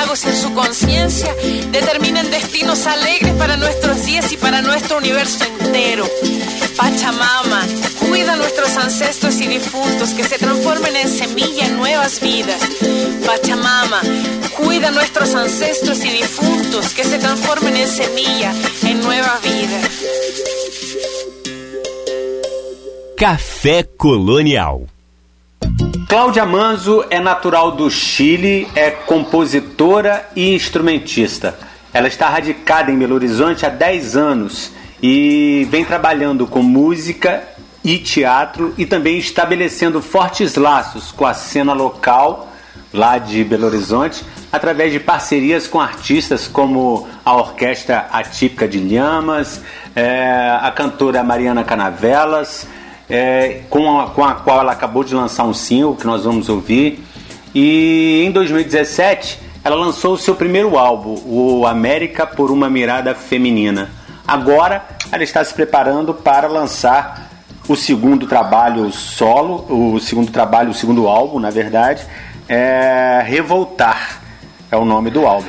lagos en su conciencia determinan destinos alegres para nuestros días y para nuestro universo entero. Pachamama, cuida a nuestros ancestros y difuntos que se transformen en semilla en nuevas vidas. Pachamama, cuida a nuestros ancestros y difuntos que se transformen en semilla en nueva vida. Café Colonial Cláudia Manzo é natural do Chile, é compositora e instrumentista. Ela está radicada em Belo Horizonte há 10 anos e vem trabalhando com música e teatro e também estabelecendo fortes laços com a cena local lá de Belo Horizonte através de parcerias com artistas como a Orquestra Atípica de Lhamas, é, a cantora Mariana Canavelas, é, com, a, com a qual ela acabou de lançar um single que nós vamos ouvir. E em 2017 ela lançou o seu primeiro álbum, o América por uma Mirada Feminina. Agora ela está se preparando para lançar o segundo trabalho solo, o segundo trabalho, o segundo álbum, na verdade, é Revoltar é o nome do álbum.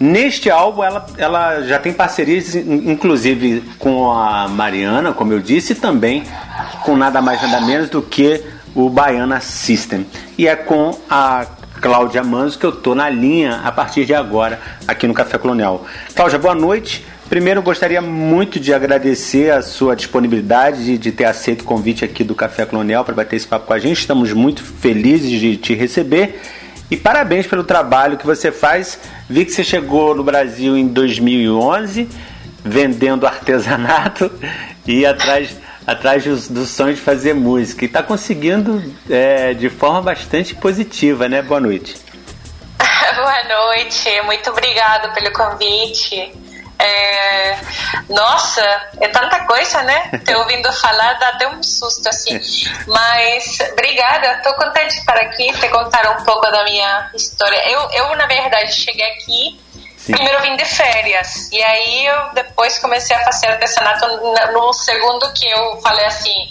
Neste álbum, ela, ela já tem parcerias, inclusive com a Mariana, como eu disse, e também com nada mais nada menos do que o Baiana System. E é com a Cláudia Manzo que eu tô na linha a partir de agora aqui no Café Colonial. Cláudia, boa noite. Primeiro, gostaria muito de agradecer a sua disponibilidade de, de ter aceito o convite aqui do Café Colonial para bater esse papo com a gente. Estamos muito felizes de te receber. E parabéns pelo trabalho que você faz. Vi que você chegou no Brasil em 2011, vendendo artesanato e atrás, atrás do, do sonho de fazer música. E está conseguindo é, de forma bastante positiva, né? Boa noite. Boa noite, muito obrigado pelo convite. É... Nossa, é tanta coisa, né? Te ouvindo falar dá até um susto assim. Mas obrigada, estou contente de estar aqui, te contar um pouco da minha história. Eu, eu na verdade, cheguei aqui. Sim. Primeiro vim de férias e aí eu depois comecei a fazer artesanato no segundo que eu falei assim,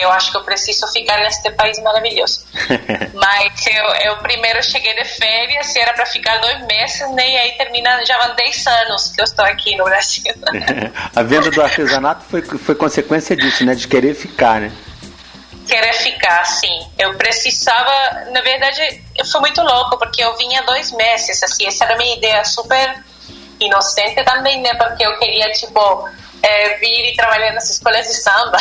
eu acho que eu preciso ficar neste país maravilhoso. Mas eu, eu primeiro cheguei de férias e era para ficar dois meses, né? E aí termina, já vão 10 anos que eu estou aqui no Brasil. a venda do artesanato foi, foi consequência disso, né? De querer ficar, né? Querer ficar, sim. Eu precisava, na verdade, foi muito louco, porque eu vinha dois meses, assim, essa era a minha ideia super inocente também, né? Porque eu queria, tipo, é, vir e trabalhar nas escolas de samba.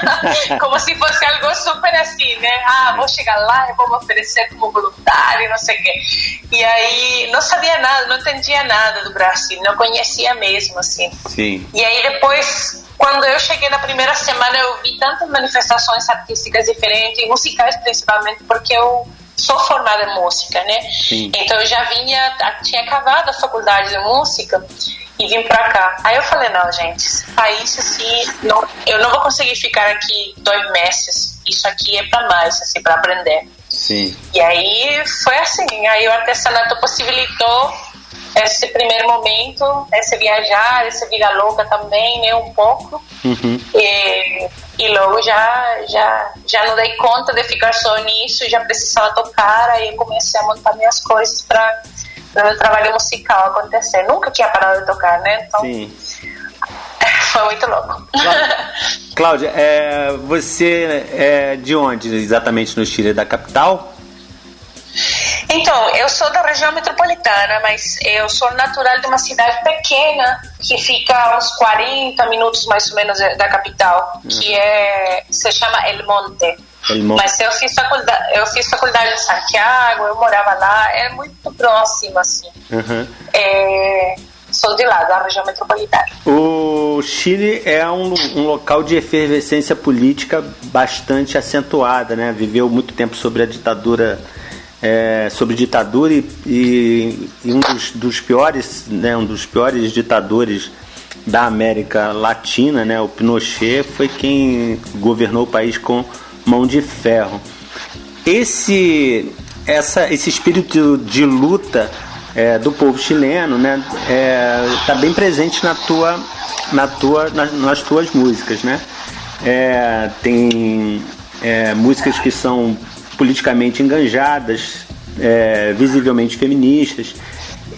como se fosse algo super assim, né? Ah, vou chegar lá e vou me oferecer como voluntário, não sei o quê. E aí, não sabia nada, não entendia nada do Brasil, não conhecia mesmo, assim. Sim. E aí, depois, quando eu cheguei na primeira semana, eu vi tantas manifestações artísticas diferentes, musicais principalmente, porque eu sou formada em música, né? Sim. Então eu já vinha, tinha acabado a faculdade de música e vim pra cá. Aí eu falei, não, gente, país assim, não, eu não vou conseguir ficar aqui dois meses. Isso aqui é pra mais, assim, pra aprender. Sim. E aí foi assim, aí o artesanato possibilitou esse primeiro momento, esse viajar, esse vida louca também, né, um pouco. Uhum. E, e logo já, já, já não dei conta de ficar só nisso, já precisava tocar, aí comecei a montar minhas coisas para o meu trabalho musical acontecer. Nunca tinha parado de tocar, né? Então, Sim. foi muito louco. Cláudia, é, você é de onde exatamente no Chile? Da capital? Então, eu sou da região metropolitana, mas eu sou natural de uma cidade pequena que fica a uns 40 minutos mais ou menos da capital, que é se chama El Monte. Mas eu fiz faculdade, eu fiz faculdade em Santiago, eu morava lá, é muito próximo assim. Uhum. É, sou de lá, da região metropolitana. O Chile é um, um local de efervescência política bastante acentuada, né? Viveu muito tempo sobre a ditadura, é, sobre ditadura e, e, e um dos, dos piores, né? Um dos piores ditadores da América Latina, né? O Pinochet foi quem governou o país com mão de ferro. Esse, essa, esse espírito de luta é, do povo chileno, né, está bem presente na tua, na tua, nas, nas tuas músicas, né? É, tem é, músicas que são politicamente enganjadas, é, visivelmente feministas.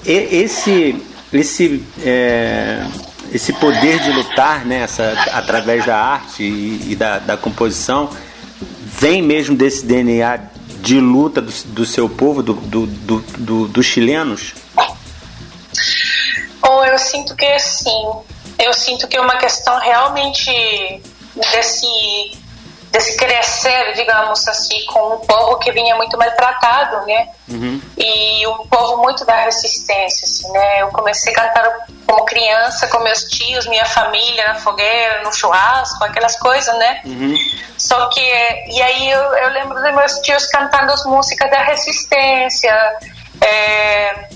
E, esse, esse, é, esse poder de lutar, né, essa, através da arte e, e da, da composição, vem mesmo desse DNA de luta do, do seu povo, do, do, do, do, dos chilenos? Ou eu sinto que sim. Eu sinto que é uma questão realmente desse, desse crescer, digamos assim, com um povo que vinha muito maltratado, né? Uhum. E um povo muito da resistência, assim, né? Eu comecei a cantar como criança com meus tios, minha família na fogueira, no churrasco, aquelas coisas, né? Uhum. Só que, e aí eu, eu lembro dos meus tios cantando as músicas da resistência. É,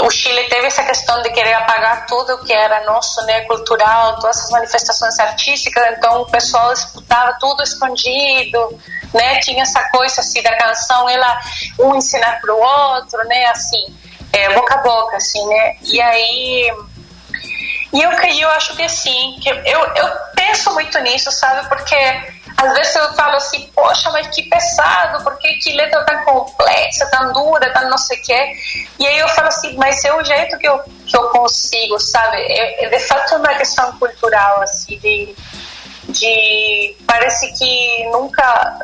o Chile teve essa questão de querer apagar tudo que era nosso, né, cultural, todas essas manifestações artísticas, então o pessoal escutava tudo escondido, né, tinha essa coisa assim da canção, ela um ensinar para o outro, né, assim, é, boca a boca, assim, né, e aí e eu, eu acho que sim, que eu, eu penso muito nisso, sabe, porque às vezes eu falo assim, poxa, mas que pesado, porque que letra tão complexa, tão dura, tão não sei o quê. E aí eu falo assim, mas é o jeito que eu, que eu consigo, sabe? É, é de fato uma questão cultural, assim, de, de parece que nunca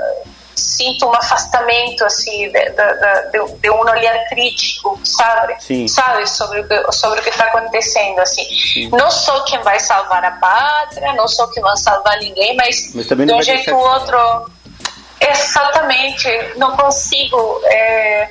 sinto um afastamento assim de, de, de, um olhar crítico sabe? Sim. sabe sobre o que, sobre o que está acontecendo assim. Sim. não sou quem vai salvar a pátria não sou quem vai salvar ninguém mas, mas de um jeito ou outro exatamente não consigo é,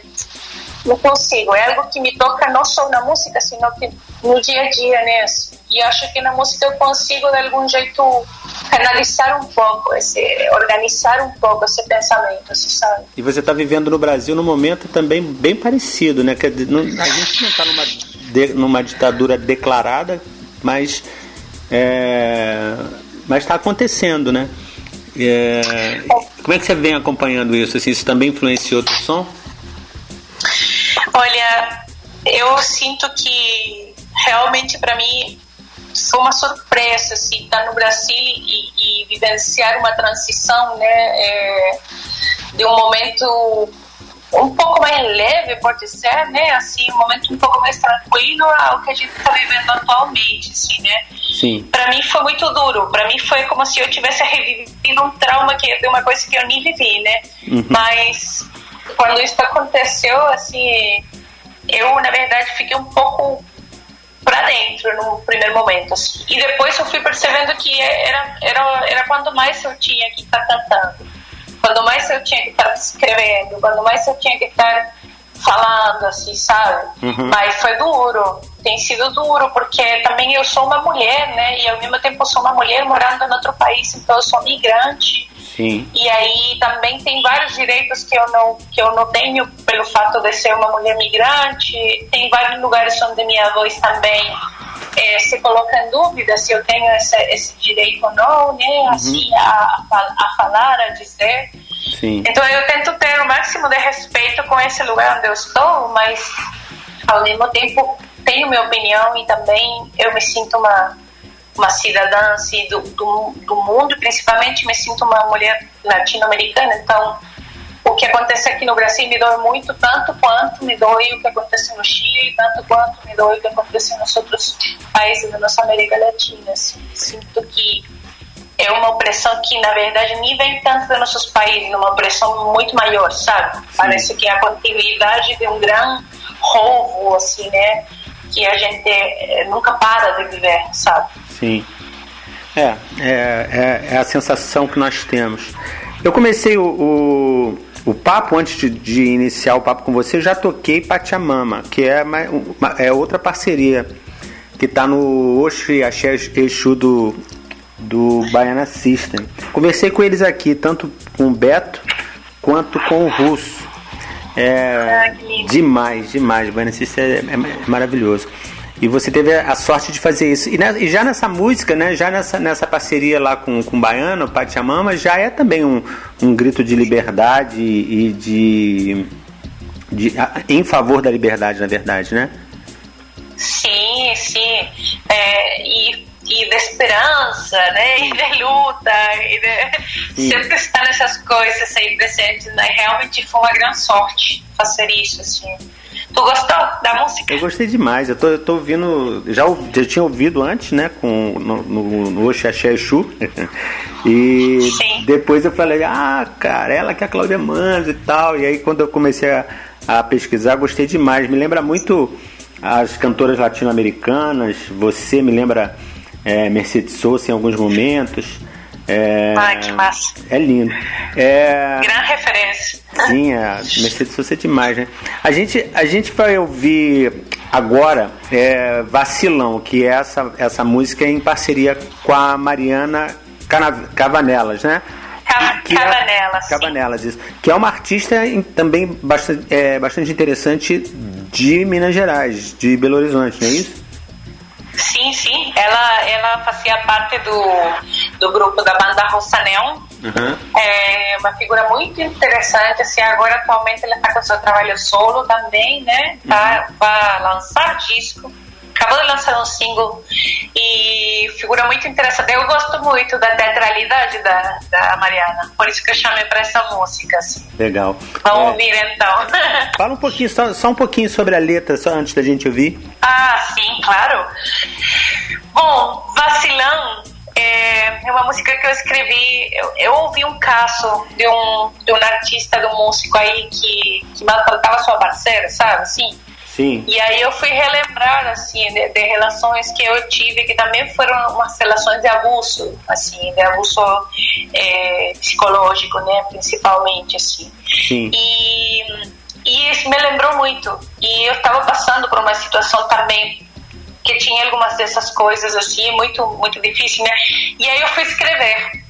não consigo. É algo que me toca não só na música sino que no dia a dia né? E acho que na música eu consigo de algum jeito canalizar um pouco esse organizar um pouco esse pensamento você sabe. E você está vivendo no Brasil num momento também bem parecido né? Que a gente não está numa numa ditadura declarada mas é, mas está acontecendo né? É, como é que você vem acompanhando isso assim, isso também influenciou o som? Olha eu sinto que realmente para mim foi uma surpresa assim, estar no Brasil e, e vivenciar uma transição né, é, de um momento um pouco mais leve, pode ser, né? Assim, um momento um pouco mais tranquilo ao que a gente está vivendo atualmente, assim, né? Sim. Para mim foi muito duro. Para mim foi como se eu tivesse revivido um trauma que de uma coisa que eu nem vivi, né? Uhum. Mas quando isso aconteceu, assim, eu na verdade fiquei um pouco para lembro no primeiro momento. Assim. E depois eu fui percebendo que era, era, era quando mais eu tinha que estar cantando, quando mais eu tinha que estar escrevendo, quando mais eu tinha que estar falando, assim, sabe? Uhum. Mas foi duro, tem sido duro, porque também eu sou uma mulher, né? E ao mesmo tempo sou uma mulher morando em outro país, então eu sou migrante. Sim. E aí também tem vários direitos que eu não que eu não tenho pelo fato de ser uma mulher migrante. Tem vários lugares onde minha voz também é, se coloca em dúvida se eu tenho esse, esse direito ou não, né? Uhum. Assim, a, a falar, a dizer. Sim. Então eu tento ter o máximo de respeito com esse lugar onde eu estou, mas ao mesmo tempo tenho minha opinião e também eu me sinto uma uma cidadã assim, do, do, do mundo, principalmente me sinto uma mulher latino-americana, então o que acontece aqui no Brasil me dói muito, tanto quanto me dói o que acontece no Chile, tanto quanto me dói o que acontece nos outros países da nossa América Latina. Assim. Sinto que é uma opressão que, na verdade, nem vem tanto dos nossos países, é uma opressão muito maior, sabe? Sim. Parece que é a continuidade de um grande roubo, assim, né? Que a gente é, nunca para de viver, sabe? Sim. É, é, é, é a sensação que nós temos. Eu comecei o, o, o papo, antes de, de, iniciar o papo com você, já toquei Pachamama, que é, uma, uma, é outra parceria que está no Oxi Axé Exu do, do Baiana System. Conversei com eles aqui, tanto com o Beto quanto com o Russo. É ah, demais, demais. O Baiana System é, é, é maravilhoso. E você teve a sorte de fazer isso. E, e, já nessa música, né, já nessa, nessa parceria lá com, com o Baiano, Pachamama, já é também um, um grito de liberdade e de, de. em favor da liberdade, na verdade, né? Sim, sim. É, e, e de esperança, né? E de luta. E de, sempre estar nessas coisas aí presentes. Né? Realmente foi uma grande sorte fazer isso, assim. Tu gostou da música? Eu gostei demais. Eu tô, eu tô ouvindo. Já, já tinha ouvido antes, né? Com, no, no, no Oxaxé Exu. e Sim. depois eu falei, ah, cara, ela que é a Cláudia Mans e tal. E aí quando eu comecei a, a pesquisar, gostei demais. Me lembra muito as cantoras latino-americanas. Você me lembra é, Mercedes Sosa em alguns momentos. É, Ai, que massa. É lindo. É, Grande referência. Sim, a Mercedes Sosa é demais, né? A gente, a gente vai ouvir agora é, Vacilão, que é essa, essa música em parceria com a Mariana Cavanelas, né? Cavanelas. Cavanelas, isso. Que é uma artista também bastante, é, bastante interessante de Minas Gerais, de Belo Horizonte, não é isso? Sim, sim. Ela, ela fazia parte do, do grupo da banda Rossanel. Uhum. É uma figura muito interessante. Assim, agora, atualmente, ela está com seu trabalho solo também, né? Tá, uhum. Vai lançar disco acabou de lançar um single e figura muito interessante. Eu gosto muito da teatralidade da, da Mariana, por isso que eu chamei para essa música. Assim. Legal. Vamos é... ouvir então. Fala um pouquinho, só, só um pouquinho sobre a letra, só antes da gente ouvir. Ah, sim, claro. Bom, Vacilão é, é uma música que eu escrevi. Eu, eu, ouvi um caso de um, de um artista, de um músico aí que, que maltratava sua parceira, sabe? Assim. Sim. E aí eu fui relembrar, assim, de, de, relações que eu tive, que também foram umas relações de abuso, assim, de abuso é, psicológico, né, principalmente, assim. Sim. E, e isso me lembrou muito. E eu estava passando por uma situação também que tinha algumas dessas coisas, assim, muito, muito difícil, né? E aí eu fui escrever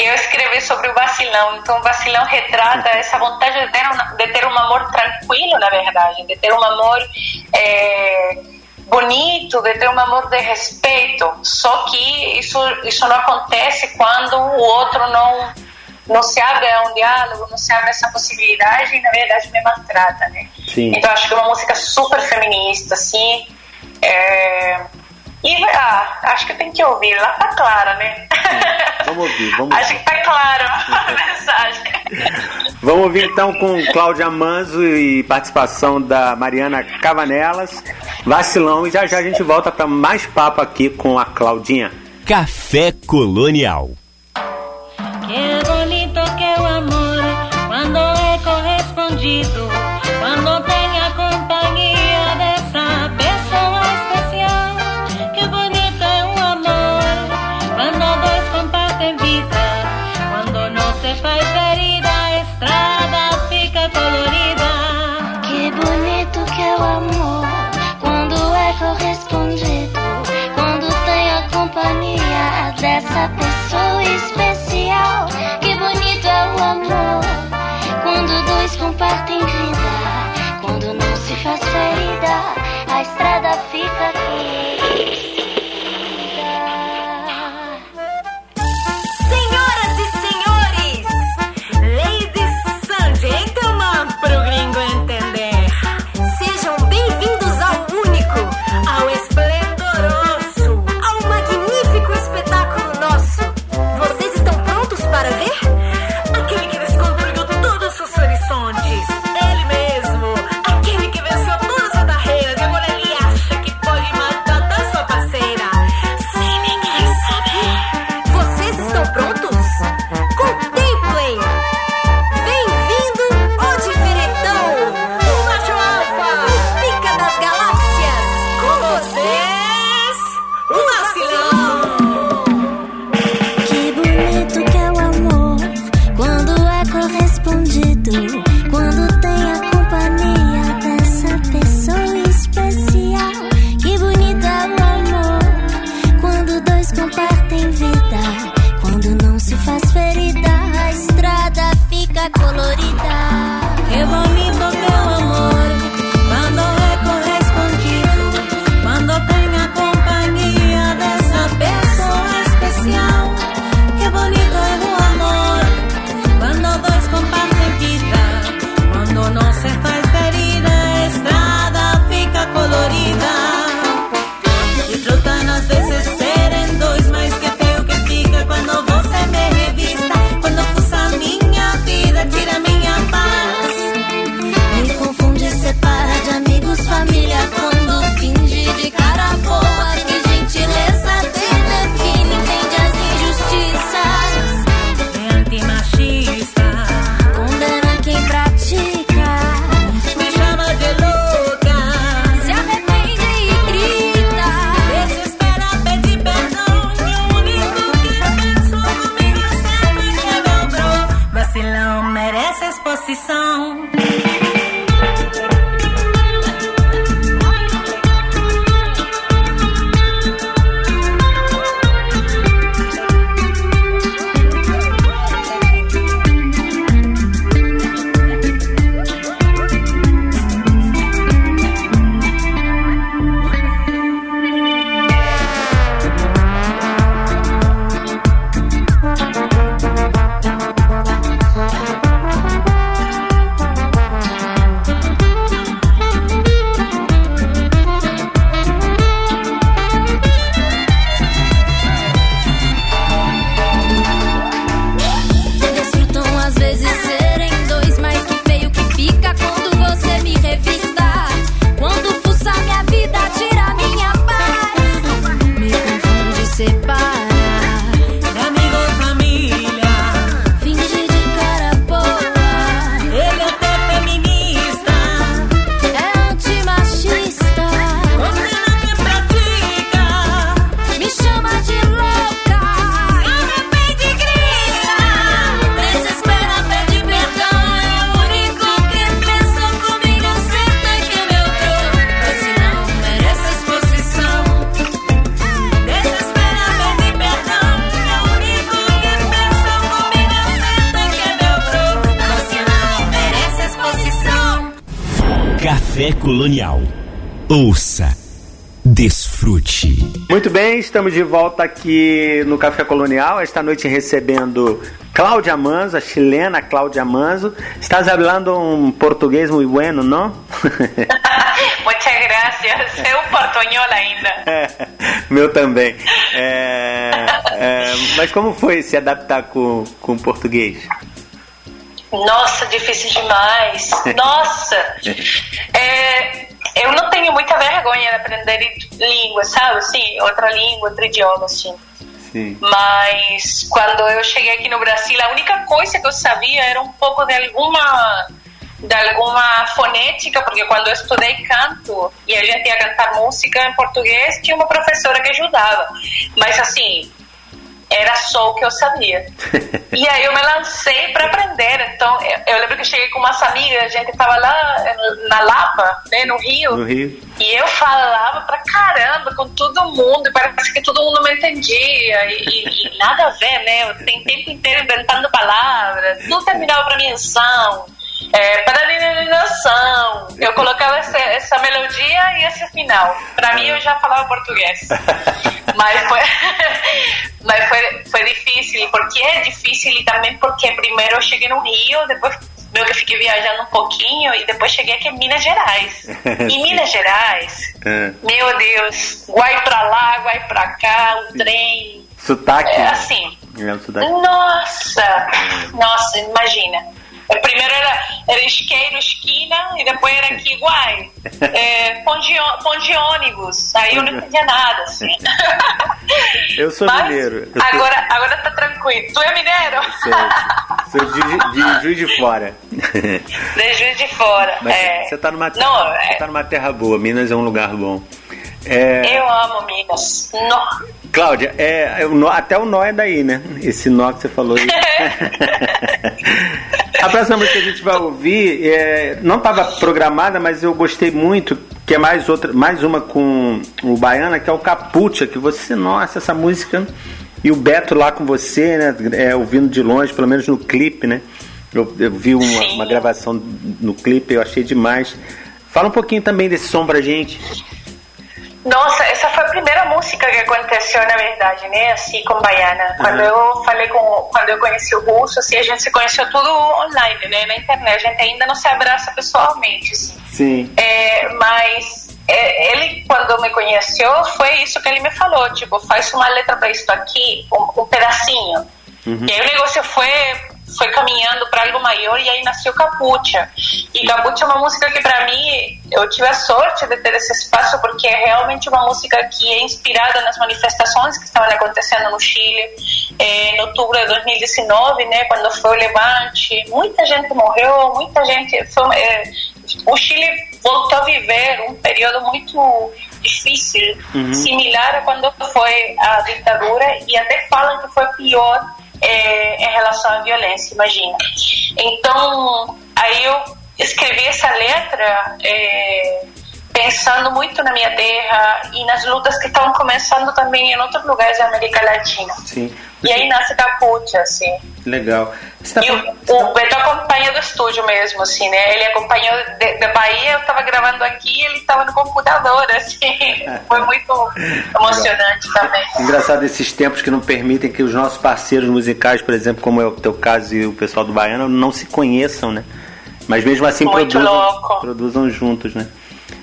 e eu escrevi sobre o vacilão. Então, o vacilão retrata essa vontade de ter um, de ter um amor tranquilo, na verdade, de ter um amor é, bonito, de ter um amor de respeito. Só que isso, isso não acontece quando o outro não, não se abre a um diálogo, não se abre essa possibilidade e, na verdade, me maltrata, né? Sim. Então, acho que é uma música super feminista, assim. É, e ah, acho que tem que ouvir, lá tá clara, né? Vamos ouvir, vamos Acho que tá claro a mensagem. Vamos ouvir então com Cláudia Manzo e participação da Mariana Cavanelas, Vacilão, e já já a gente volta para mais papo aqui com a Claudinha. Café Colonial. Que bonito que o amor, quando é correspondido, amor. Quando dois compartem vida, quando não se faz ferida, a estrada fica aqui. Merece exposição. Colonial. Ouça, desfrute. Muito bem, estamos de volta aqui no Café Colonial, esta noite recebendo Cláudia Manzo, a chilena Cláudia Manzo. Estás falando um português muito bueno, não? Muchas gracias. É um portunhol ainda. É, meu também. É, é, mas como foi se adaptar com, com o português? Nossa, difícil demais. Nossa! É, eu não tenho muita vergonha de aprender língua, sabe? Assim, outra língua, outro idioma, assim. Sim. Mas quando eu cheguei aqui no Brasil, a única coisa que eu sabia era um pouco de alguma de alguma fonética, porque quando eu estudei canto e a gente ia cantar música em português, tinha uma professora que ajudava. Mas assim, era só o que eu sabia. E aí eu me lancei para aprender. Então, eu, eu lembro que eu cheguei com umas amigas, a gente estava lá na Lapa, né, no Rio. No Rio. E eu falava pra caramba com todo mundo, e parece que todo mundo me entendia, e, e- e nada a ver, né? Eu tenho o tempo inteiro inventando palavras, tudo terminava pra mim são. É, paralelização. Eu colocava essa, essa melodia e esse final. Para mim, eu já falava português. mas foi, mas foi, foi difícil. Porque é difícil e também porque primeiro eu cheguei no Rio, depois meu que eu fiquei viajando um pouquinho e depois cheguei aqui em Minas Gerais. Em Minas Gerais, É. meu Deus, vai pra lá, vai pra cá, o trem. Sotaque. É né? assim. É, sotaque. Nossa! Nossa, imagina. Primeiro era, era isqueiro, esquina, e depois era aqui iguai. É, pão, de, pão de ônibus. Aí eu não entendia nada, assim. Eu sou Mas mineiro. Eu sou- Agora, agora tá tranquilo. Tu é mineiro? Sou, sou de, de Juiz de Fora. De Juiz de Fora. Mas é. você tá numa terra, Não, você é, tá numa terra boa. Minas é um lugar bom. É, eu amo Minas. Cláudia, é, nó- até o nó é daí, né? Esse nó que você falou aí. a próxima música que a gente vai ouvir é, não estava programada, mas eu gostei muito, que é mais outra, mais uma com o Baiana, que é o Capucha, que você, nossa, essa música e o Beto lá com você, né? É, ouvindo de longe, pelo menos no clipe, né? Eu, eu vi uma, uma gravação no clipe, eu achei demais. Fala um pouquinho também desse som pra gente. Nossa, essa foi a primeira música que aconteceu, na verdade, né? Assim, com Baiana. Quando eu falei com. Quando eu conheci o Russo, assim, a gente se conheceu tudo online, né? Na internet. A gente ainda não se abraça pessoalmente, assim. Sim. É, mas é, ele, quando me conheceu, foi isso que ele me falou: tipo, faz uma letra para isso aqui, um, um pedacinho. E aí o negócio foi, foi caminhando para algo maior e aí nasceu Capucha. E Capucha é uma música que, para mim, eu tive a sorte de ter esse espaço porque é realmente uma música que é inspirada nas manifestações que estavam acontecendo no Chile eh, em outubro de 2019, né, quando foi o levante. Muita gente morreu, muita gente. Foi, eh, o Chile voltou a viver um período muito difícil, similar a quando foi a ditadura, e até falam que foi pior eh, em relação à violência, imagina. Então, aí eu escrevi essa letra eh, pensando muito na minha terra e nas lutas que estavam começando também em outros lugares da América Latina. Sim. E aí nasce Capucha, assim. Legal. Tá E o, o Beto acompanha do estúdio mesmo, assim, né? Ele acompanhou da Bahia, eu tava gravando aqui ele tava no computador, assim. Foi muito emocionante também. Engraçado esses tempos que não permitem que os nossos parceiros musicais, por exemplo, como é o teu caso e o pessoal do Baiano, não se conheçam, né? Mas mesmo assim Muito produzam, louco. produzam juntos, né?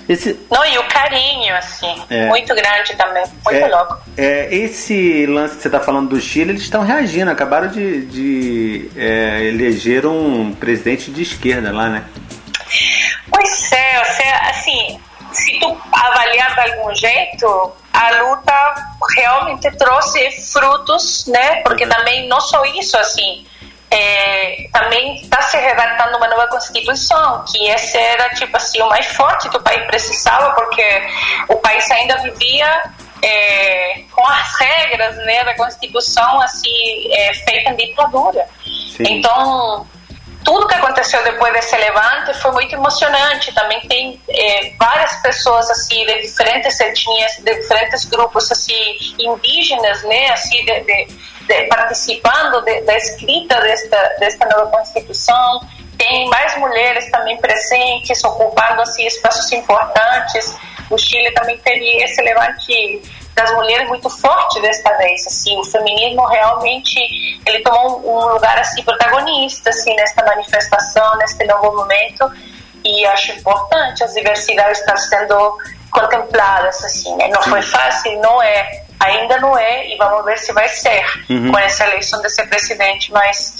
Esse, Não, e o carinho, assim, É. muito grande também, muito é, louco. é, esse lance que você está falando do Chile, eles estão reagindo, acabaram de, de é, eleger um presidente de esquerda lá, né? Pois é, assim, se tu avaliar de algum jeito, a luta realmente trouxe frutos, né? Porque também não só isso, assim, é, também está se redactando uma nova constituição, que esse era, tipo assim, o mais forte que o país precisava, porque o país ainda vivia é, com as regras, né, da constituição, assim, é, feita em ditadura. Sim. Então, tudo que aconteceu depois desse levante foi muito emocionante. Também tem eh, várias pessoas assim de diferentes etnias, de diferentes grupos assim indígenas, né, assim de, de- de- participando de- da escrita desta desta nova constituição. Tem mais mulheres também presentes, ocupando assim espaços importantes. O Chile também teve esse levante das mulheres muito forte desta vez, assim, o feminismo realmente ele tomou um, lugar assim protagonista assim nesta manifestação, neste novo momento e acho importante as diversidades estar sendo contempladas assim, né? Não foi fácil, não é, ainda não é e vamos ver se vai ser Uhum. com essa eleição desse presidente, mas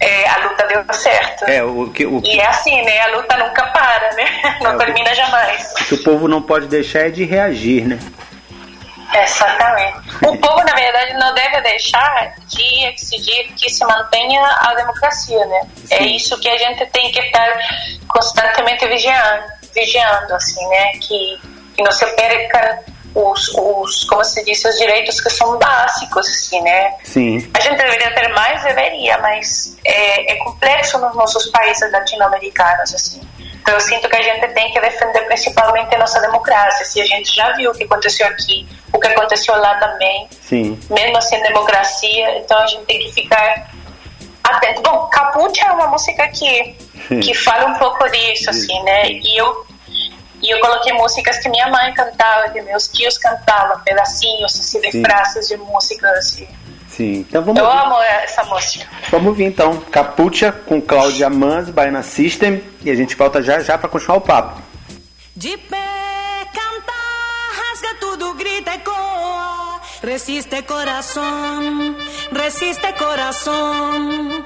é, a luta deu certo. É, o que, o, E é assim, né? A luta nunca para, né? Não É, o- termina jamais. o que o povo não pode deixar é de reagir, né? Exatamente. O povo, na verdade, não deve deixar de exigir que se mantenha a democracia, né? É Sim. isso que a gente tem que estar constantemente vigiando, vigiando assim, né? Que, que não se perca os, os, como se diz, os direitos que são básicos, assim, né? Sim. A gente deveria ter mais, deveria, mas é, é complexo nos nossos países latino-americanos, assim. Então eu sinto que a gente tem que defender principalmente a nossa democracia. Se a gente já viu o que aconteceu aqui, o que aconteceu lá também, Sim. mesmo sem democracia, então a gente tem que ficar atento. Bom, Capucha é uma música que que fala um pouco disso, assim, né? E eu, e eu coloquei músicas que minha mãe cantava, que meus tios cantavam, pedacinhos, assim, de Sim. frases de músicas, assim. Sim, então vamos Eu ouvir. amo essa música. Vamos ouvir então. Capucha com Cláudia Mans, Baiana System. E a gente volta já já para continuar o papo. De pé, canta, rasga tudo, grita e coa. Resiste coração, resiste coração.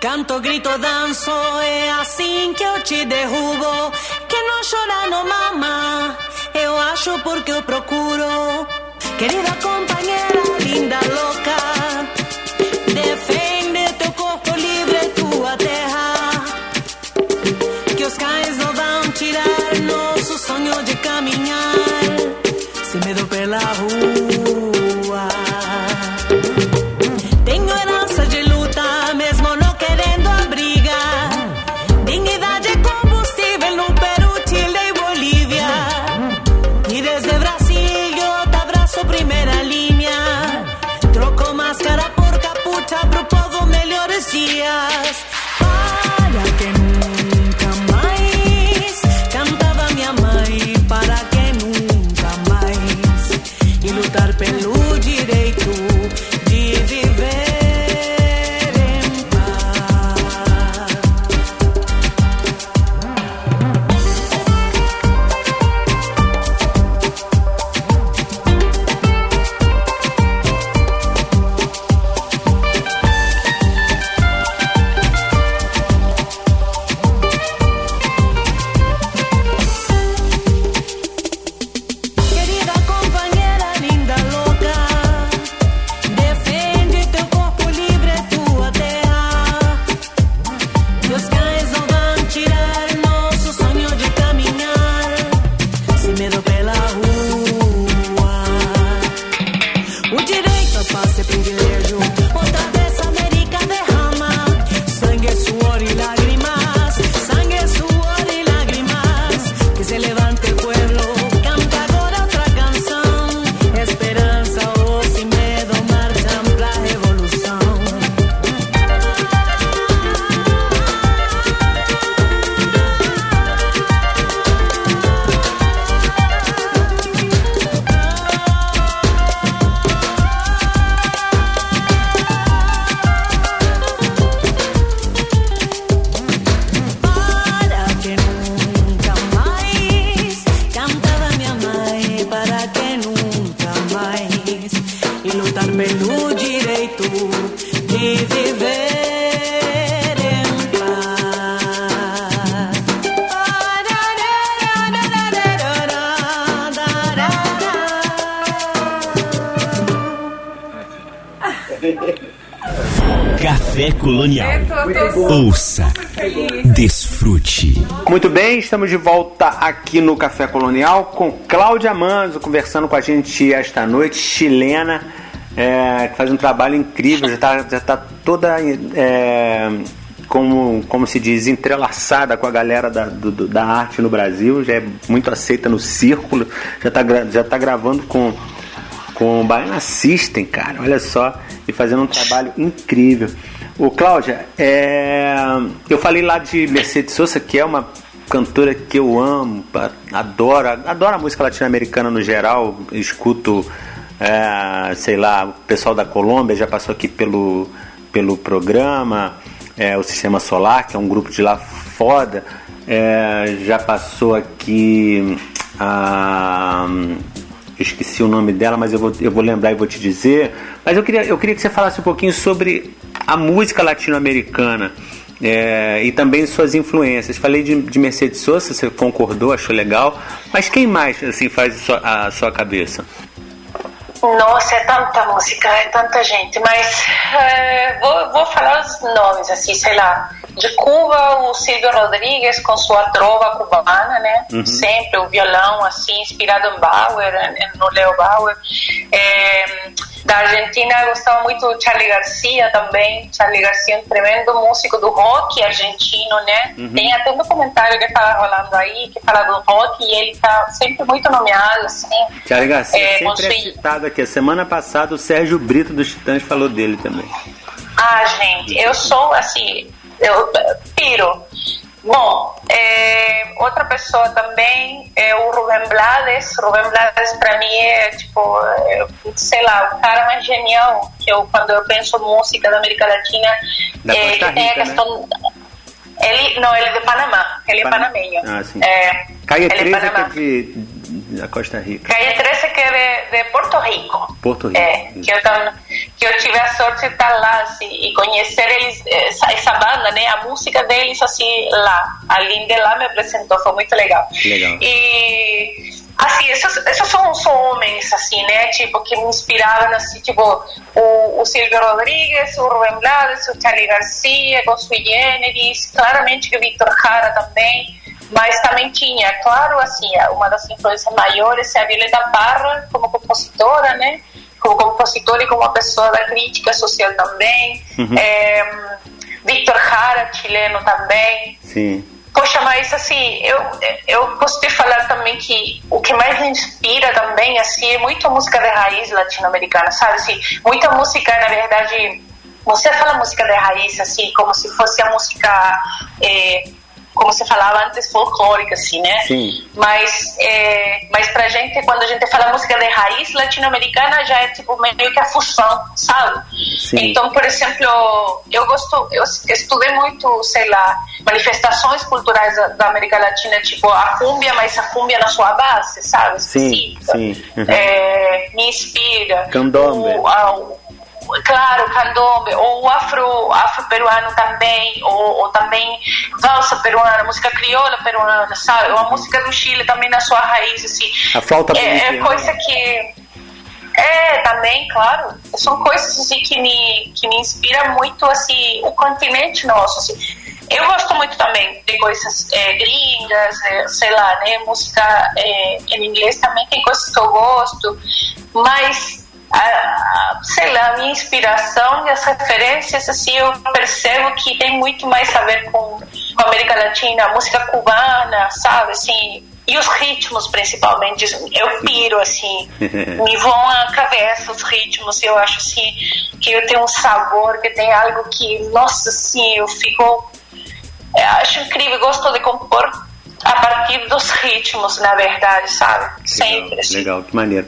Canto, grito, danço, é assim que eu te derrubo. Que não chora, não mama. Eu acho porque eu procuro. Querida companheira, linda, louca. Defende teu corpo livre, tua terra. Que os cães não vão tirar nosso sonho de caminhar sem medo pela rua. Colonial. Ouça, desfrute. Muito bem, estamos de volta aqui no Café Colonial com Cláudia Manzo conversando com a gente esta noite, chilena, é, que faz um trabalho incrível, já está já tá toda, é, como, como se diz, entrelaçada com a galera da, do- da arte no Brasil, já é muito aceita no círculo, já está já tá gravando com com o Baiana System, cara, olha só, e fazendo um trabalho incrível. Ô, Cláudia, é, eu falei lá de Mercedes Sosa, que é uma cantora que eu amo, adoro, adoro a música latino-americana no geral, escuto, é, sei lá, o pessoal da Colômbia já passou aqui pelo, pelo programa, é, o Sistema Solar, que é um grupo de lá foda, é, já passou aqui a eu esqueci o nome dela, mas eu vou, eu vou lembrar e vou te dizer. Mas eu queria, eu queria que você falasse um pouquinho sobre a música latino-americana é, e também suas influências. Falei de, de Mercedes Sosa, você concordou, achou legal. Mas quem mais assim faz a sua, a sua cabeça? Nossa, é tanta música, é tanta gente, mas é, vou, vou falar os nomes, assim, sei lá. De Cuba, o Silvio Rodrigues com sua trova cubana, né? Sempre o violão, assim, inspirado em Bauer, no Leo Bauer. É, da Argentina, eu gostava muito do Charlie Garcia também. Charlie Garcia é um tremendo músico do rock argentino, né? Tem até um documentário que tá rolando aí, que fala do rock, e ele tá sempre muito nomeado, assim. Charlie Garcia É, sempre é citado aqui. A semana passada o Sérgio Brito dos Titãs falou dele também. Ah, gente, eu sou assim, eu piro. Bom, é, outra pessoa também é o Rubem Blades. Rubem Blades para mim é tipo, é, sei lá, o cara mais genial que eu quando eu penso música da América Latina, da é, que tem a Rica, né? questão ele não, ele é de Panamá, ele é Pan- panameño. Ah, sim. É, Caia ele é 13 que é Panamá. de, da Costa Rica. Calle 13 que é de, de Porto Rico. Porto Rico. É, que eu, que eu tive a sorte de estar lá assim, e conhecer eles, essa, essa banda, né? A música deles assim lá. A Linde lá me apresentou, foi muito legal. Legal. E assim, esses, esses são, são homens assim, né? Tipo, que me inspiraram assim, tipo, o, o Silvio Rodrigues, o Rubem Blades, o Charlie Garcia, Sui Generis, claramente que o Victor Jara também. Mas também tinha, claro, assim, uma das influências maiores é a Violeta Parra, como compositora, né? Como compositora e como uma pessoa da crítica social também. É, Victor Jara, chileno também. Sim. Poxa, mas assim, eu, eu gosto de falar também que o que mais me inspira também, assim, é muita música de raiz latino-americana, sabe? Assim, muita música, na verdade, você fala música de raiz, assim, como se fosse a música, é, como você falava antes, folclórica, assim, né? Sim. Mas, é, mas pra gente, quando a gente fala música de raiz latino-americana, já é tipo meio que a fusão, sabe? Sim. Então, por exemplo, eu gosto, eu estudei muito, sei lá, manifestações culturais da, da América Latina, tipo a cúmbia, mas a cúmbia na sua base, sabe? Sim, Específica. sim, uhum. É, me inspira. Candombe. O, a- o- claro, candombe, ou afro, afro-peruano também, ou, ou também valsa peruana, música crioula peruana, sabe? Ou a música do Chile também na sua raiz, assim. A flauta é, é boliviana. coisa que é, também, claro. São coisas assim, que, me, que me inspiram muito assim, o continente nosso. Assim. Eu gosto muito também de coisas é, gringas, é, sei lá, né? Música é, em inglês também tem coisas que eu gosto, mas a- sei lá, a minha inspiração e as referências, assim, eu percebo que tem muito mais a ver com, com a América Latina, a música cubana, sabe, assim, e os ritmos principalmente, eu piro, assim, me vão à cabeça os ritmos, eu acho, assim, que eu tenho um sabor, que tem algo que, nossa, assim, eu fico, eu acho incrível, gosto de compor a partir dos ritmos, na verdade, sabe, sempre, assim. Legal, que maneiro.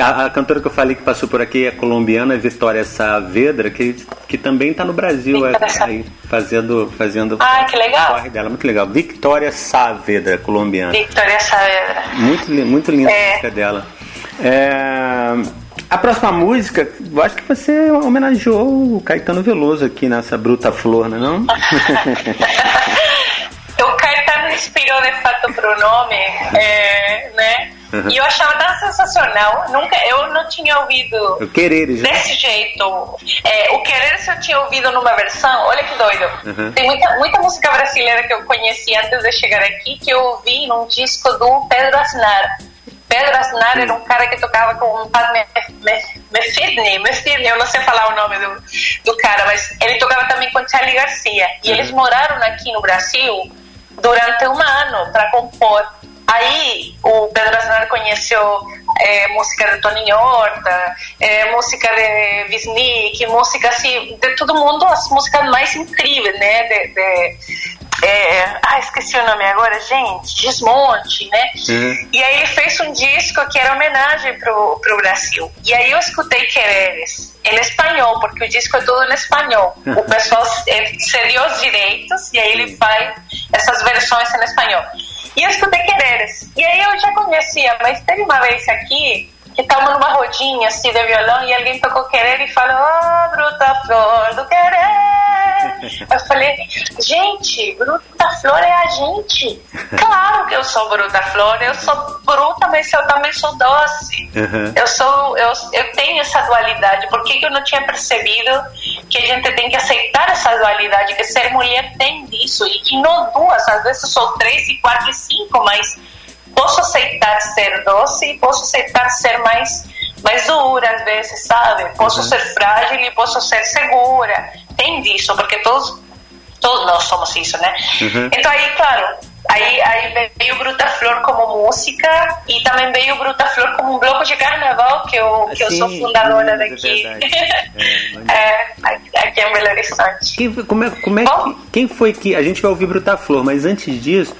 A, a cantora que eu falei que passou por aqui é colombiana, Vitória Saavedra, que, que também está no Brasil é, aí, fazendo, fazendo Ah, que legal. corre dela, muito legal. Victoria Saavedra, colombiana. Victoria Saavedra. Muito, muito linda É. a música dela. É, a próxima música, eu acho que você homenageou o Caetano Veloso aqui nessa Bruta Flor, não é não? o Caetano inspirou de fato pro nome, é, né? Uhum. E eu achava tão sensacional. Nunca, eu não tinha ouvido O Quereres, né? desse jeito. É, o Querer eu tinha ouvido numa versão, olha que doido. Uhum. Tem muita, muita música brasileira que eu conheci antes de chegar aqui que eu ouvi num disco do Pedro Aznar. Pedro Aznar era um cara que tocava com o padre Mefirne, eu não sei falar o nome do, do cara, mas ele tocava também com Charlie Garcia. E eles moraram aqui no Brasil durante um ano para compor. Aí o Pedro Aznar conheceu eh, música de Toninho Horta, eh, música de Wisnik, música assim, de todo mundo, as músicas mais incríveis, né? De, de, eh, ah, esqueci o nome agora, gente, Desmonte, né? Uhum. E aí ele fez um disco que era homenagem pro, pro Brasil. E aí eu escutei Quereres em espanhol, porque o disco é todo em espanhol. O pessoal cedeu os direitos e aí ele faz essas versões em espanhol. E eu escutei Quereres. E aí eu já conhecia, mas teve uma vez aqui que estávamos numa rodinha assim de violão e alguém tocou Querer e falou: Oh, bruta flor do querer. Eu falei: Gente, bruta flor é a gente. Claro que eu sou bruta flor, eu sou bruta, mas eu também sou doce. Uhum. Eu sou, eu, eu tenho essa dualidade. Por que, que eu não tinha percebido que a gente tem que aceitar essa dualidade? Que ser mulher tem disso e, e não duas. Às vezes sou três e quatro e cinco, mas posso aceitar ser doce e posso aceitar ser mais mais dura às vezes, sabe? Posso ser frágil e posso ser segura. Tem disso, porque todos todos nós somos isso, né? Uhum. Então aí, claro, Aí, aí veio Bruta Flor como música e também veio Bruta Flor como um bloco de carnaval, que eu, que Sim, eu sou fundadora é daqui. É, é, aqui em Belo Horizonte. Quem, como é, como é que, quem foi que. A gente vai ouvir Bruta Flor, mas antes disso,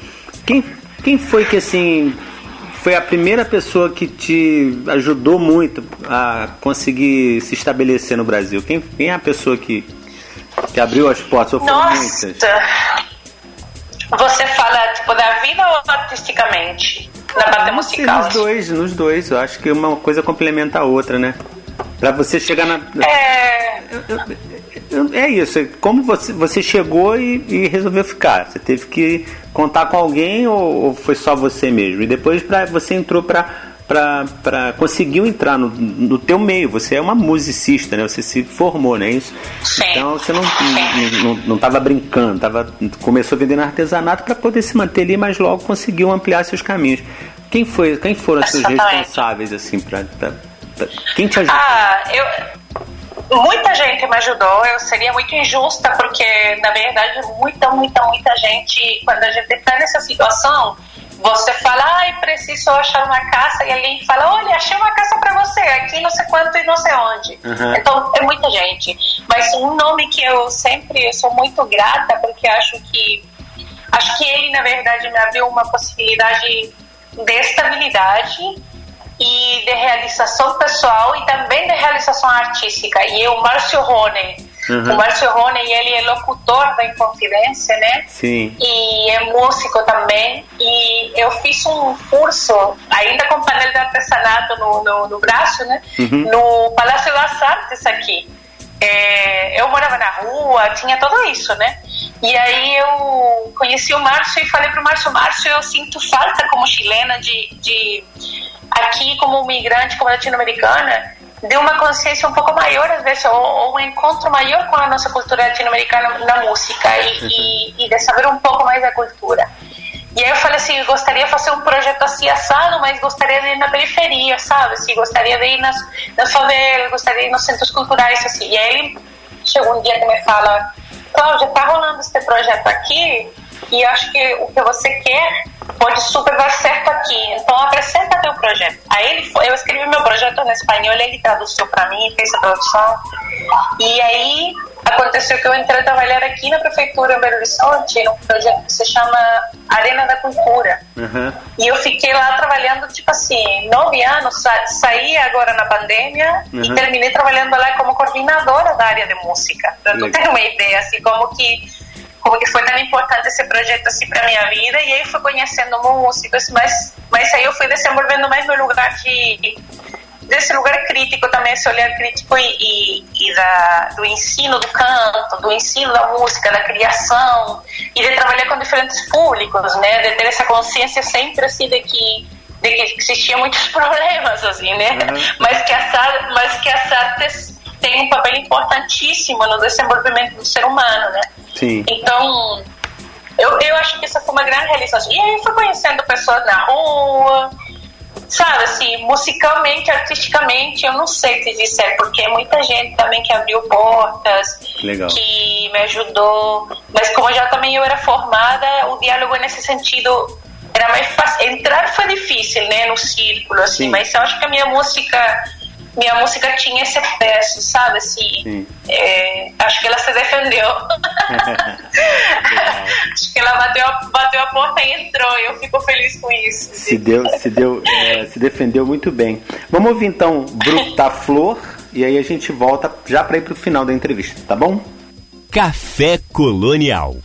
quem, quem foi que assim. Foi a primeira pessoa que te ajudou muito a conseguir se estabelecer no Brasil? Quem, quem é a pessoa que, que abriu as portas? Ou Nossa! Muitas? Você fala, tipo, da vida ou artisticamente? Na parte musical? Nos dois, nos dois. Eu acho que uma coisa complementa a outra, né? Pra você chegar na. É. É isso. Como você, você chegou e, e resolveu ficar? Você teve que contar com alguém ou, ou foi só você mesmo? E depois pra, você entrou pra para conseguiu entrar no, no teu meio. Você é uma musicista, né? Você se formou, né? Isso. Sim. Então você não não, não tava brincando, tava começou vendendo artesanato para poder se manter ali, mas logo conseguiu ampliar seus caminhos. Quem foi? Quem foram os seus responsáveis assim para quem te ajudou? Ah, eu muita gente me ajudou. Eu seria muito injusta porque na verdade muita, muita, muita gente quando a gente está nessa situação você fala, ai, preciso achar uma casa, e alguém fala, olha, achei uma casa para você, aqui não sei quanto e não sei onde. Uhum. Então, é muita gente. Mas um nome que eu sempre eu sou muito grata, porque acho que acho que ele, na verdade, me abriu uma possibilidade de estabilidade e de realização pessoal e também de realização artística. E é o Márcio Rone, Uhum. O Márcio Rony, ele é locutor da Inconfidência, né? Sim. E é músico também. E eu fiz um curso, ainda com panel de artesanato no, no, no braço, né? Uhum. No Palácio das Artes aqui. É, eu morava na rua, tinha tudo isso, né? E aí eu conheci o Márcio e falei pro Márcio, Márcio, eu sinto falta como chilena de, de aqui como migrante, como latino-americana, de uma consciência um pouco maior, às vezes, ou, um encontro maior com a nossa cultura latino-americana na música e, e, e, de saber um pouco mais da cultura. E aí eu falei assim, gostaria de fazer um projeto assim assado, mas gostaria de ir na periferia, sabe? Assim, gostaria de ir nas, nas favelas, gostaria de ir nos centros culturais, assim. E aí ele chegou um dia que me fala, Cláudia, tá rolando este projeto aqui, e acho que o que você quer pode super dar certo aqui. Então apresenta teu projeto. Aí ele foi, eu escrevi meu projeto em espanhol, ele traduziu para mim, fez a tradução. E aí aconteceu que eu entrei a trabalhar aqui na prefeitura em Belo Horizonte, num projeto que se chama Arena da Cultura. Uhum. E eu fiquei lá trabalhando, tipo assim, nove anos, sa saí agora na pandemia uhum. e terminei trabalhando lá como coordenadora da área de música. Pra tu ter uma ideia, assim, como que como que foi tão importante esse projeto assim para minha vida. E aí fui conhecendo músicos, mas mas aí eu fui desenvolvendo mais meu lugar de desse lugar crítico também esse olhar crítico e, e, e da, do ensino do canto, do ensino da música, da criação e de trabalhar com diferentes públicos, né, de ter essa consciência sempre assim de que de que existiam muitos problemas assim, né, uhum. mas que as mas que as artes tem um papel importantíssimo no desenvolvimento do ser humano, né? Sim. Então, eu, eu acho que isso foi uma grande realização. E aí fui conhecendo pessoas na rua, sabe, assim, musicalmente, artisticamente, eu não sei te dizer, porque é muita gente também que abriu portas, Legal. que me ajudou, mas como já também eu era formada, o diálogo nesse sentido era mais fácil. Entrar foi difícil, né, no círculo, assim, Sim. mas eu acho que a minha música minha música tinha esse peso, sabe? Assim, é, acho que ela se defendeu. acho que ela bateu, bateu a porta e entrou. E eu fico feliz com isso. Se deu, se deu, é, se defendeu muito bem. Vamos ouvir então Bruta Flor e aí a gente volta já para ir para o final da entrevista, tá bom? Café Colonial.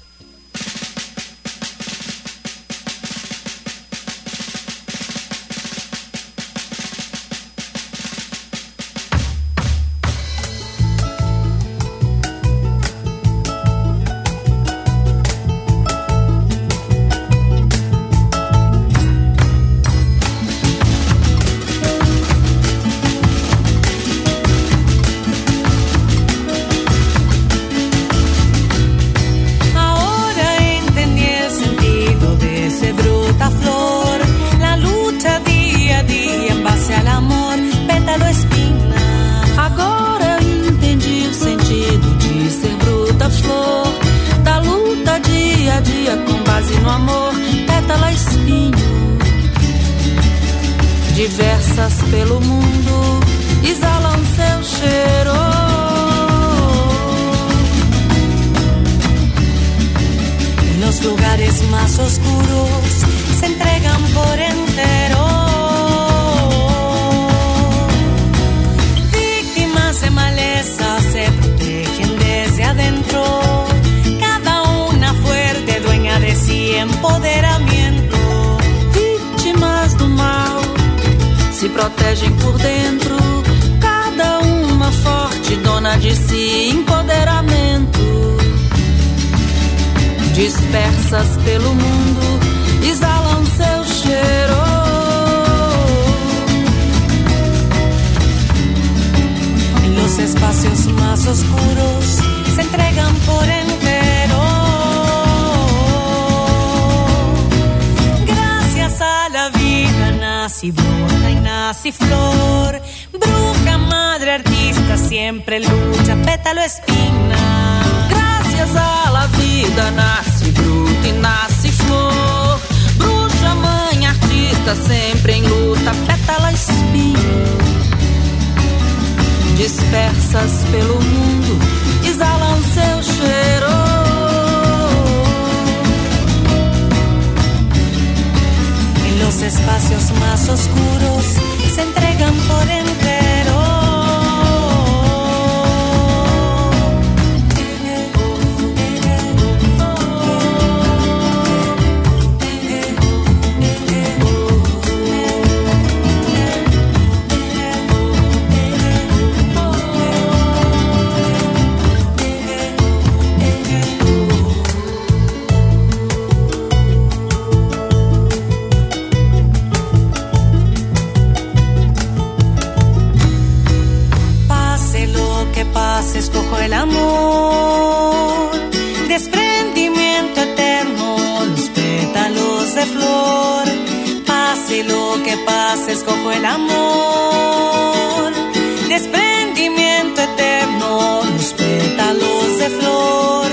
Protegem por dentro. Cada uma forte, dona de si, empoderamento. Dispersas pelo mundo, exalam seu cheiro. Los espacios más oscuros se entregan por. Nace brota y flor. Bruja, madre, artista, siempre lucha, pétalo, espina. Gracias a la vida nasce bruta e nasce flor. Bruxa, mãe, artista, sempre em luta, pétala, espinho. Dispersas pelo mundo, exalam seu cheiro. Los espacios más oscuros se entregan por entero. Escojo el amor. Desprendimiento eterno, los pétalos de flor. Pase lo que pase, escojo el amor. Desprendimiento eterno, los pétalos de flor.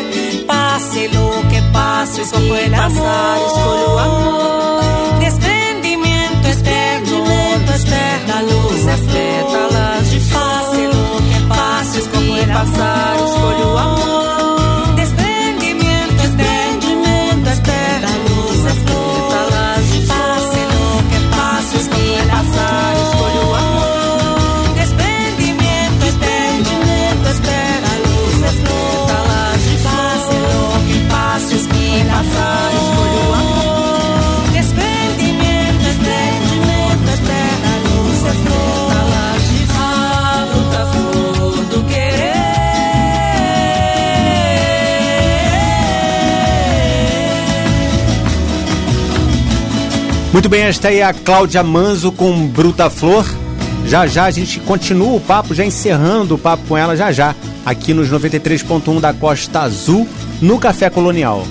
Pase lo que pase, escojo el amor. Passar, Muito bem, esta aí é a Cláudia Manzo com Bruta Flor. Já já a gente continua o papo, já encerrando o papo com ela já já, aqui nos 93.1 da Costa Azul, no Café Colonial.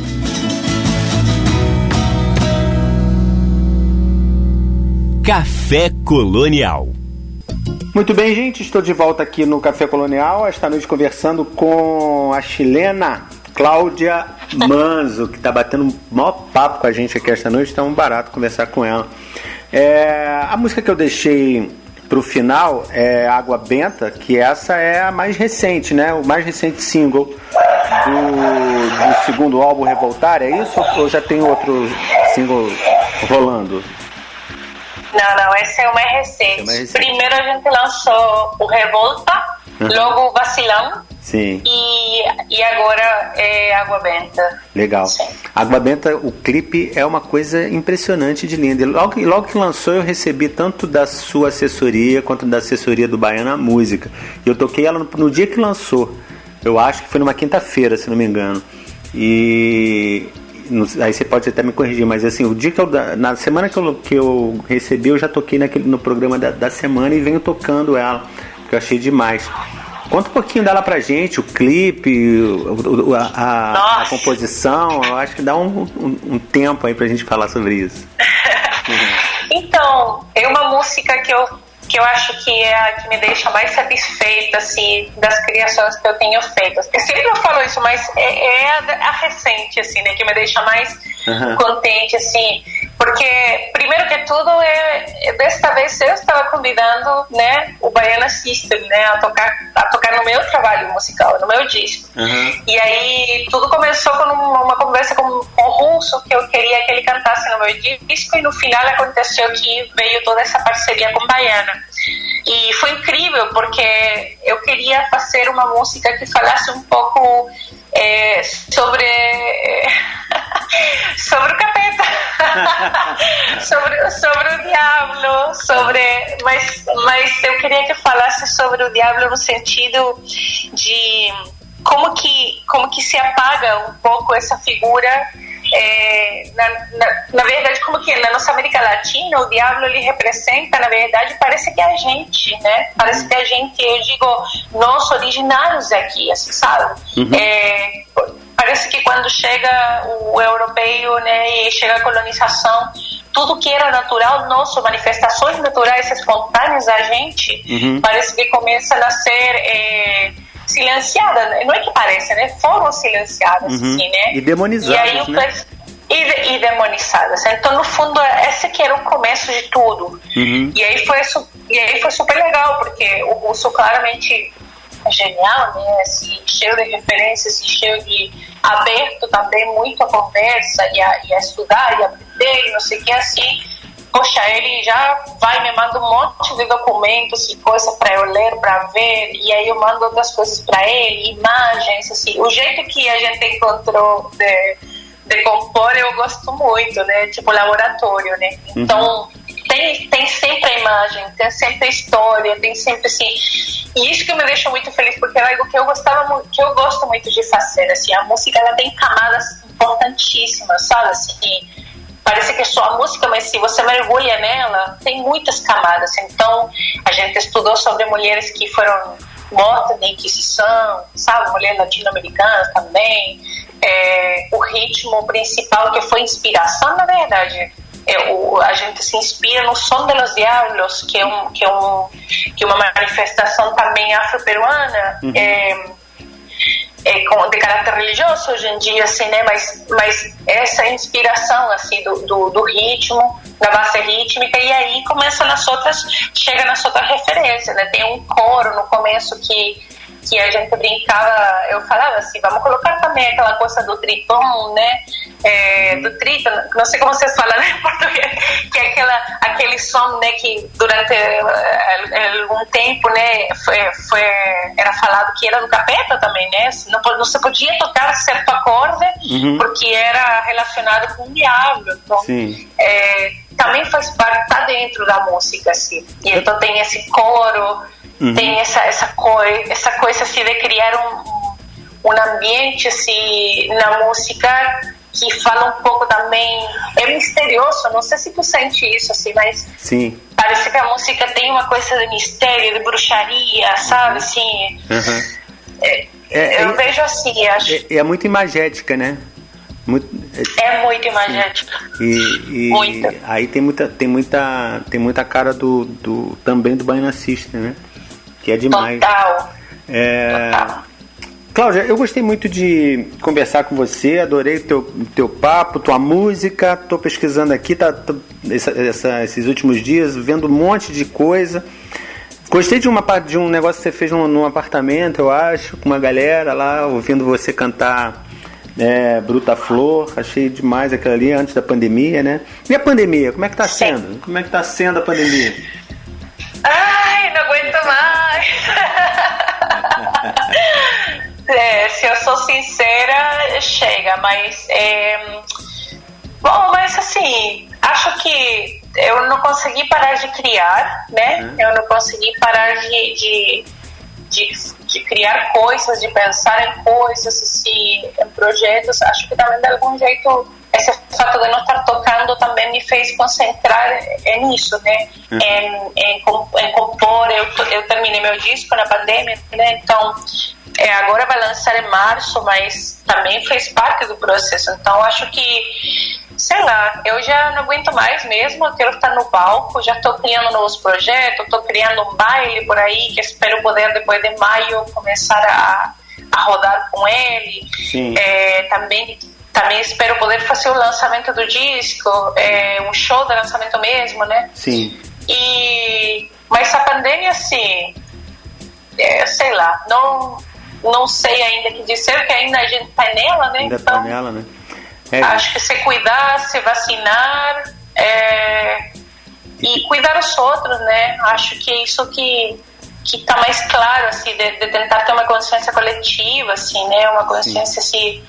Café Colonial. Muito bem, gente, estou de volta aqui no Café Colonial, esta noite conversando com a chilena Cláudia Manzo, que está batendo um maior papo com a gente aqui esta noite, está um barato conversar com ela. É, a música que eu deixei pro final é Água Benta, que essa é a mais recente, né? O mais recente single do, do segundo álbum Revoltar, é isso? Ou já tem outro single rolando? Não, não, esse é o mais recente. É o mais recente. Primeiro a gente lançou o Revolta, logo o Vacilão Sim. e, e agora é Água Benta. Legal. Sim. Água Benta, o clipe é uma coisa impressionante de linda. Logo, que- logo que lançou, eu recebi tanto da sua assessoria quanto da assessoria do Baiana Música. E eu toquei ela no, no dia que lançou. Eu acho que foi numa quinta-feira, se não me engano. E. Aí você pode até me corrigir, mas assim, o dia que eu. Na semana que eu, que eu recebi, eu já toquei naquele, no programa da, da semana e venho tocando ela, que eu achei demais. Conta um pouquinho dela pra gente, o clipe, o- a, a- composição. Eu acho que dá um, um, um tempo aí pra gente falar sobre isso. Então, é uma música que eu que eu acho que é a que me deixa mais satisfeita, assim, das criações que eu tenho feito. Eu sempre falo isso, mas é, é a, a, recente, assim, né, que me deixa mais uhum. contente, assim, porque, primeiro que tudo, é, é, desta vez eu estava convidando, né, o Baiana System, né, a tocar, a tocar no meu trabalho musical, no meu disco. Uhum. E aí, tudo começou com uma, uma conversa com, com o Russo, que eu queria que ele cantasse no meu disco, e no final aconteceu que veio toda essa parceria com Baiana. E foi incrível porque eu queria fazer uma música que falasse um pouco é, sobre sobre o capeta, sobre, sobre o diabo, sobre mas mas eu queria que falasse sobre o diabo no sentido de como que como que se apaga um pouco essa figura é, na, na, na, verdade, como que na nossa América Latina, o diabo ele representa, na verdade, parece que é a gente, né? Parece que é a gente, eu digo, nós originários aqui, assim, sabe? Uhum. É, parece que quando chega o europeu, né, e chega a colonização, tudo que era natural nosso, manifestações naturais espontâneas da gente, uhum. parece que começa a nascer. É, silenciada, né? não é que parece, né? Foram silenciadas, uhum. assim, né? E demonizadas, e aí, né? E, e, demonizadas. Então, no fundo, esse que era o começo de tudo. Uhum. E, aí foi, e aí foi super legal, porque o Russo claramente é genial, né? Assim, cheio de referências e cheio de aberto também muito a conversa e a, e a estudar e aprender e não sei o que, assim poxa, ele já vai me manda um monte de documentos e coisa para eu ler, para ver, e aí eu mando outras coisas para ele, imagens, assim. O jeito que a gente encontrou de, de compor eu gosto muito, né? Tipo laboratório, né? Uhum. Então tem, tem sempre a imagem, tem sempre a história, tem sempre assim. E isso que me deixa muito feliz, porque é algo que eu gostava que eu gosto muito de fazer, assim, a música ela tem camadas importantíssimas, sabe? Assim, parece que é só a música, mas se você mergulha nela, tem muitas camadas. Então, a gente estudou sobre mulheres que foram mortas na Inquisição, sabe? Mulheres latino-americanas também. É, o ritmo principal, que foi inspiração, na verdade. É, o, a gente se inspira no Som de los Diablos, que é, um, que é, um, que é uma manifestação também afro-peruana. Uhum. É, de caráter religioso hoje em dia, assim, né? Mas, mas essa inspiração, assim, do, do, do, ritmo, da base rítmica, e aí começa nas outras, chega nas outras referências, né? Tem um coro no começo que que a gente brincava, eu falava assim, vamos colocar também aquela coisa do tritão, né? É, do trito, não sei como vocês falam em português, que é aquela, aquele som, né, que durante uh, algum tempo, né, foi, foi, era falado que era do capeta também, né? Não, não se podia tocar certo acorde uhum. porque era relacionado com o diabo. Então, é, também faz parte, tá dentro da música, assim. E então tem esse coro, Uhum. Tem essa, essa, coi essa coisa assim de criar um, um ambiente assim, na música que fala um pouco também. É misterioso, não sei se tu sente isso, assim, mas. Sim. Parece que a música tem uma coisa de mistério, de bruxaria, sabe? Assim. Uhum. É, é, eu é, vejo assim, acho. É, é, muito imagética, né? Muito, é, é muito imagética. E, e muito. aí tem muita, tem muita, tem muita cara do, do também do Baiana System, né? Que é demais. Total. É... Total. Cláudia, eu gostei muito de conversar com você, adorei teu, teu papo, tua música, tô pesquisando aqui, tá, tô, essa, essa, esses últimos dias, vendo um monte de coisa. Gostei de, uma, de um negócio que você fez num, num apartamento, eu acho, com uma galera lá, ouvindo você cantar é, Bruta Flor, achei demais aquilo ali antes da pandemia, né? E a pandemia, como é que tá sendo? Como é que tá sendo a pandemia? Ai, não aguento mais. é, se eu sou sincera, chega, mas. É, bom, mas assim, acho que eu não consegui parar de criar, né? Uhum. Eu não consegui parar de, de, de, de, criar coisas, de pensar em coisas, assim, em projetos. Acho que também de algum jeito esse fato de não estar tocando também me fez concentrar nisso, né? Uhum. Em, em, em, compor. Eu, eu terminei meu disco na pandemia, né? Então, é, agora vai lançar em março, mas também fez parte do processo. Então, acho que sei lá, eu já não aguento mais mesmo, eu quero estar no palco, já estou criando novos projetos, estou criando um baile por aí que espero poder depois de maio começar a, a rodar com ele. É, também também espero poder fazer o lançamento do disco, é, um show de lançamento mesmo, né? Sim. E mas a pandemia, assim, é, sei lá, não não sei ainda que dizer, porque ainda a gente tá nela, né? Ainda então, tá nela, né? É, Acho que se cuidar, se vacinar é, e cuidar os outros, né? Acho que é isso que que está mais claro, assim, de, de, tentar ter uma consciência coletiva, assim, né? Uma consciência, assim,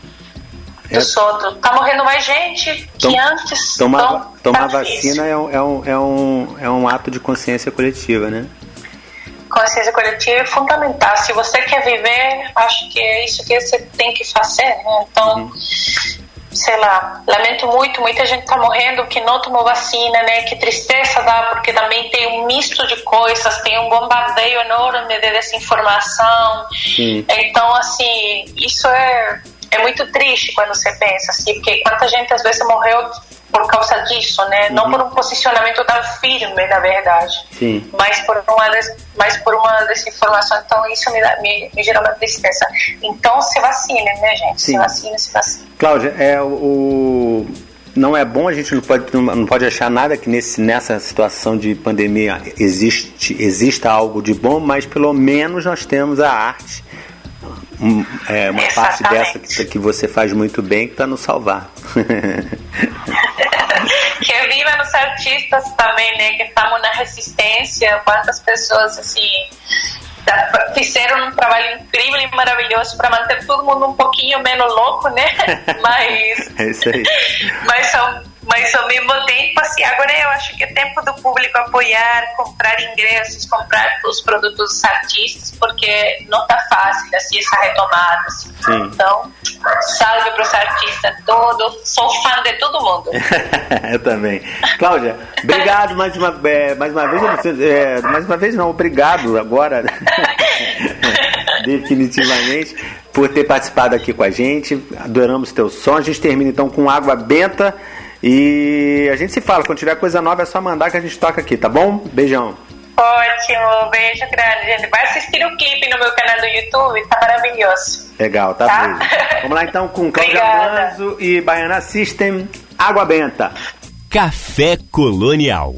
é. outros. Tá morrendo mais gente que Tom, antes. Tomar, então, tomar tá vacina é um, é, um, é, um, é um ato de consciência coletiva, né? Consciência coletiva é fundamental. Se você quer viver, acho que é isso que você tem que fazer, né? Então... Uhum sei lá, lamento muito, muita gente está morrendo que não tomou vacina, né? Que tristeza dá, porque também tem um misto de coisas, tem um bombardeio enorme de desinformação. Sim. Então, assim, isso é, é muito triste quando você pensa, assim, porque quanta gente às vezes morreu por causa disso, né? Uhum. Não por um posicionamento tão firme, na verdade, Sim. mas por uma des, mas por uma desinformação. Então isso me, me, me gera uma tristeza. Então se vacine, né, gente? Sim. Se vacine, se vacine. Cláudia, é o não é bom a gente não pode não pode achar nada que nesse nessa situação de pandemia existe exista algo de bom, mas pelo menos nós temos a arte um, é, uma parte dessa que, que, você faz muito bem que está nos salvar. que viva nos artistas também, né? Que estamos na resistência. Quantas pessoas assim fizeram um trabalho incrível e maravilhoso para manter todo mundo um pouquinho menos louco, né? Mas, é isso aí. mas são mas ao mesmo tempo, assim, agora eu acho que é tempo do público apoiar, comprar ingressos, comprar os produtos dos artistas, porque não tá fácil, assim, essa retomada. Assim. Então, salve para os artistas todos, sou fã de todo mundo. eu também. Cláudia, obrigado mais uma, é, mais uma vez, é, mais uma vez não, obrigado agora, definitivamente, por ter participado aqui com a gente, adoramos teu som, a gente termina então com Água Benta, e a gente se fala, quando tiver coisa nova é só mandar que a gente toca aqui, tá bom? Beijão. Ótimo, beijo grande, gente. Vai assistir o clipe no meu canal do YouTube, tá maravilhoso. Legal, tá, tá? Vamos lá então com Cláudia Manzo e Baiana System, Água Benta. Café Colonial.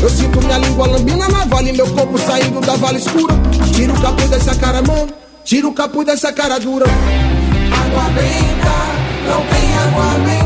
Eu sinto minha língua lambina na vale, meu corpo saindo da vala escura. Tira o capuz dessa cara, mano. Tira o capuz dessa cara dura. Água benta, não tem água benta.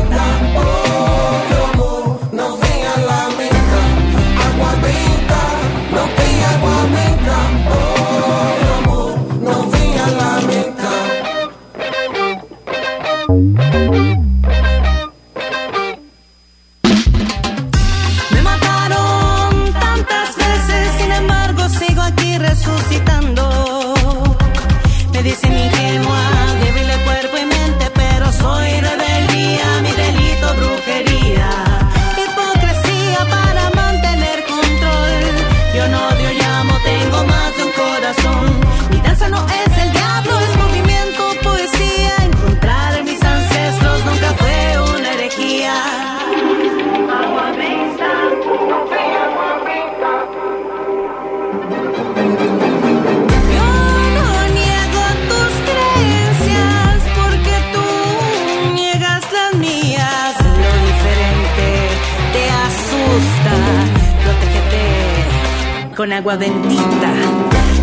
Con agua bendita.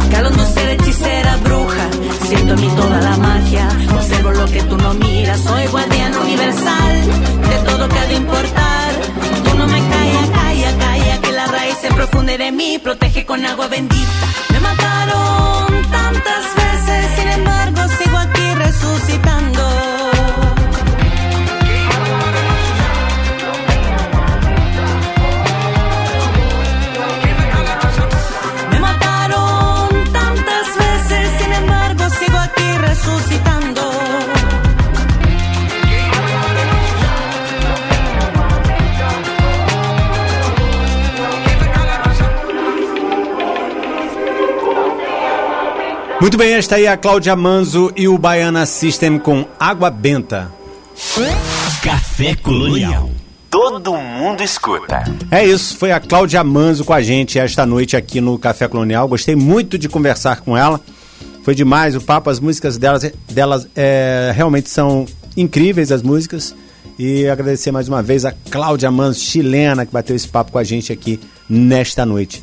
Calando ser hechicera bruja, siento en mí toda la magia. Observo lo que tú no miras, soy guardián universal de todo que ha de importar. Tú no me callas, calla, calla, que la raíz se profunde de mí, protege con agua bendita. Me mataron tantas veces, sin embargo sigo aquí resucitando. Muito bem, esta aí é a Cláudia Manzo e o Baiana System com Água Benta. Café Colonial. Todo mundo escuta. É isso, foi a Cláudia Manzo com a gente esta noite aqui no Café Colonial. Gostei muito de conversar com ela. Foi demais o papo, as músicas delas, delas é, realmente são incríveis as músicas. E agradecer mais uma vez a Cláudia Manzo, chilena, que bateu esse papo com a gente aqui nesta noite.